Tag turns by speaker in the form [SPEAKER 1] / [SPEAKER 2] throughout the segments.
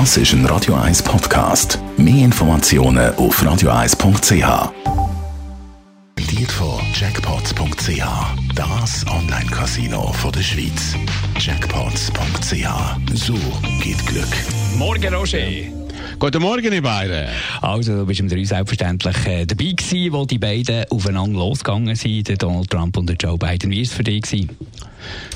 [SPEAKER 1] Das ist ein Radio 1 Podcast. Mehr Informationen auf radio1.ch. Präsentiert von Jackpots.ch. Das Online-Casino der Schweiz. Jackpots.ch. So geht Glück.
[SPEAKER 2] Morgen, Roger.
[SPEAKER 3] Guten Morgen, ihr beiden.
[SPEAKER 2] Also, du bist im 3 selbstverständlich äh, dabei gewesen, wo die beiden aufeinander losgegangen sind, der Donald Trump und der Joe Biden. Wie war es für dich? Gewesen?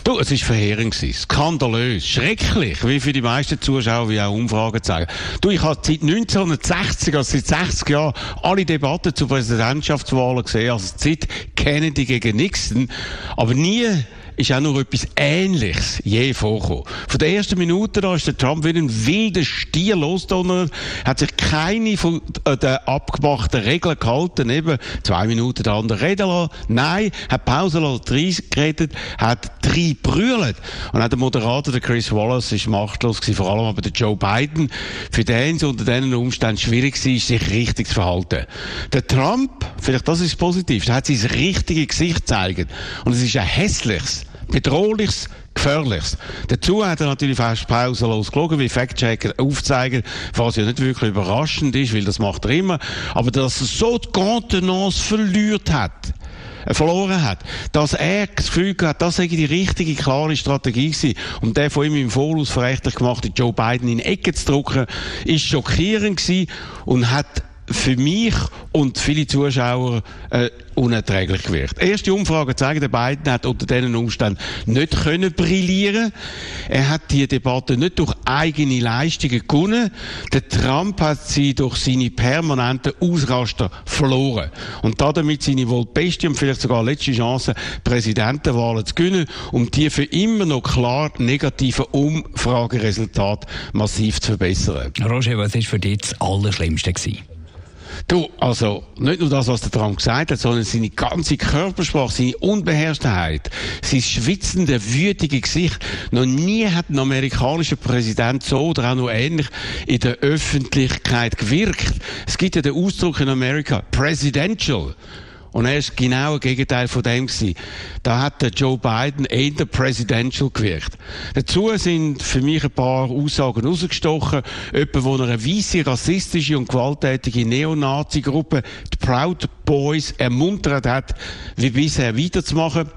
[SPEAKER 3] Du, es war verheerend, skandalös, schrecklich, wie für die meisten Zuschauer, wie auch Umfragen zeigen. Du, ich habe seit 1960, also seit 60 Jahren, alle Debatten zu Präsidentschaftswahlen gesehen, also seit Kennedy gegen Nixon, aber nie ist auch nur etwas Ähnliches je vorgekommen. Von der ersten Minute an ist der Trump wie ein wilder Stier losdonnert, hat sich keine von äh, den abgemachten Regeln gehalten, eben zwei Minuten der andere reden lassen. Nein, hat Pause lassen, geredet, hat drei brüllt. Und auch der Moderator, der Chris Wallace, ist machtlos gewesen, vor allem aber der Joe Biden. Für den es unter diesen Umständen schwierig war, sich richtig zu verhalten. Der Trump, vielleicht das ist positiv, der hat sein richtiges Gesicht gezeigt. Und es ist ein hässliches bedrohliches, gefährliches. Dazu hat er natürlich fast pausenlos gelogen, wie Fact-Checker aufzeigen, was ja nicht wirklich überraschend ist, weil das macht er immer. Aber dass er so die Contenance verliert hat, äh, verloren hat, dass er das Gefühl hat, das sei die richtige, klare Strategie gewesen. Und der von ihm im Voraus verrechtlich gemachte Joe Biden in Ecke zu drücken, ist schockierend gewesen und hat für mich und viele Zuschauer äh, unerträglich gewirkt. Erste Umfragen zeigen, der Biden hat unter diesen Umständen nicht können brillieren. Er hat die Debatte nicht durch eigene Leistungen gewonnen. Der Trump hat sie durch seine permanenten Ausraster verloren. Und damit seine wohl beste und vielleicht sogar letzte Chance, Präsidentenwahlen zu gewinnen, um die für immer noch klar negativen Umfrageresultate massiv zu verbessern.
[SPEAKER 2] Roger, was war für dich das Allerschlimmste gewesen?
[SPEAKER 3] Du, also, nicht nur das, was der Trump gesagt hat, sondern seine ganze Körpersprache, seine Unbeherrschtheit, sein schwitzende, wütige Gesicht. Noch nie hat ein amerikanischer Präsident so oder auch nur ähnlich in der Öffentlichkeit gewirkt. Es gibt ja den Ausdruck in Amerika, presidential. Und er ist genau das Gegenteil von dem gewesen. Da hat der Joe Biden eher presidential gewirkt. Dazu sind für mich ein paar Aussagen rausgestochen. Jemand, wo eine weisse, rassistische und gewalttätige Neonazi-Gruppe, die Proud Boys, ermuntert hat, wie bisher weiterzumachen.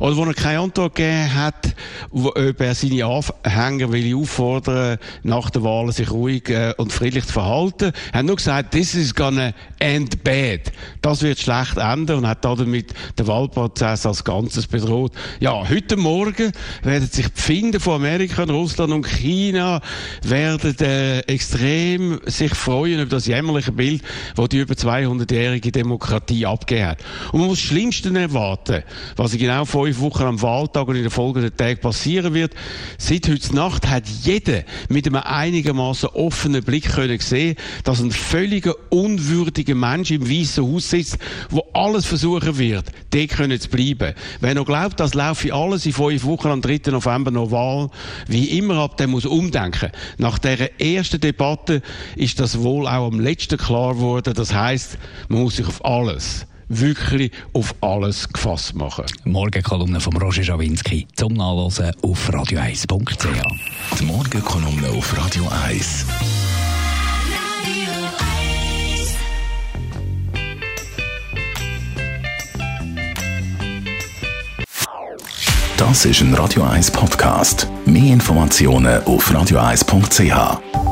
[SPEAKER 3] Oder wo er keine Antwort gegeben hat, wo, ob er seine Anhänger will auffordern, nach der Wahl sich ruhig äh, und friedlich zu verhalten. Er hat nur gesagt, this is gonna end bad. Das wird schlecht enden und hat damit den Wahlprozess als Ganzes bedroht. Ja, heute Morgen werden sich die Finden von Amerika, Russland und China werden äh, extrem sich freuen über das jämmerliche Bild, das die über 200-jährige Demokratie abgegeben hat. Und man muss das Schlimmste erwarten, was ich genau fünf Wochen am Wahltag und in den folgenden Tagen passieren wird. Seit heute Nacht hat jeder mit einem einigermaßen offenen Blick können sehen, dass ein völliger unwürdiger Mensch im Weißen Haus sitzt, wo alles versuchen wird, dort können zu bleiben. Wer noch glaubt, das laufe alles in fünf Wochen am 3. November noch Wahl, wie immer ab, der muss umdenken. Nach der ersten Debatte ist das wohl auch am letzten klar geworden. Das heißt, man muss sich auf alles wirklich auf alles gefasst machen.
[SPEAKER 2] Morgenkolumne von Roger Schawinski zum Nachlesen auf radio1.ch.
[SPEAKER 1] Die Morgenkolumne auf Radio 1. Das ist ein Radio 1 Podcast. Mehr Informationen auf radio1.ch.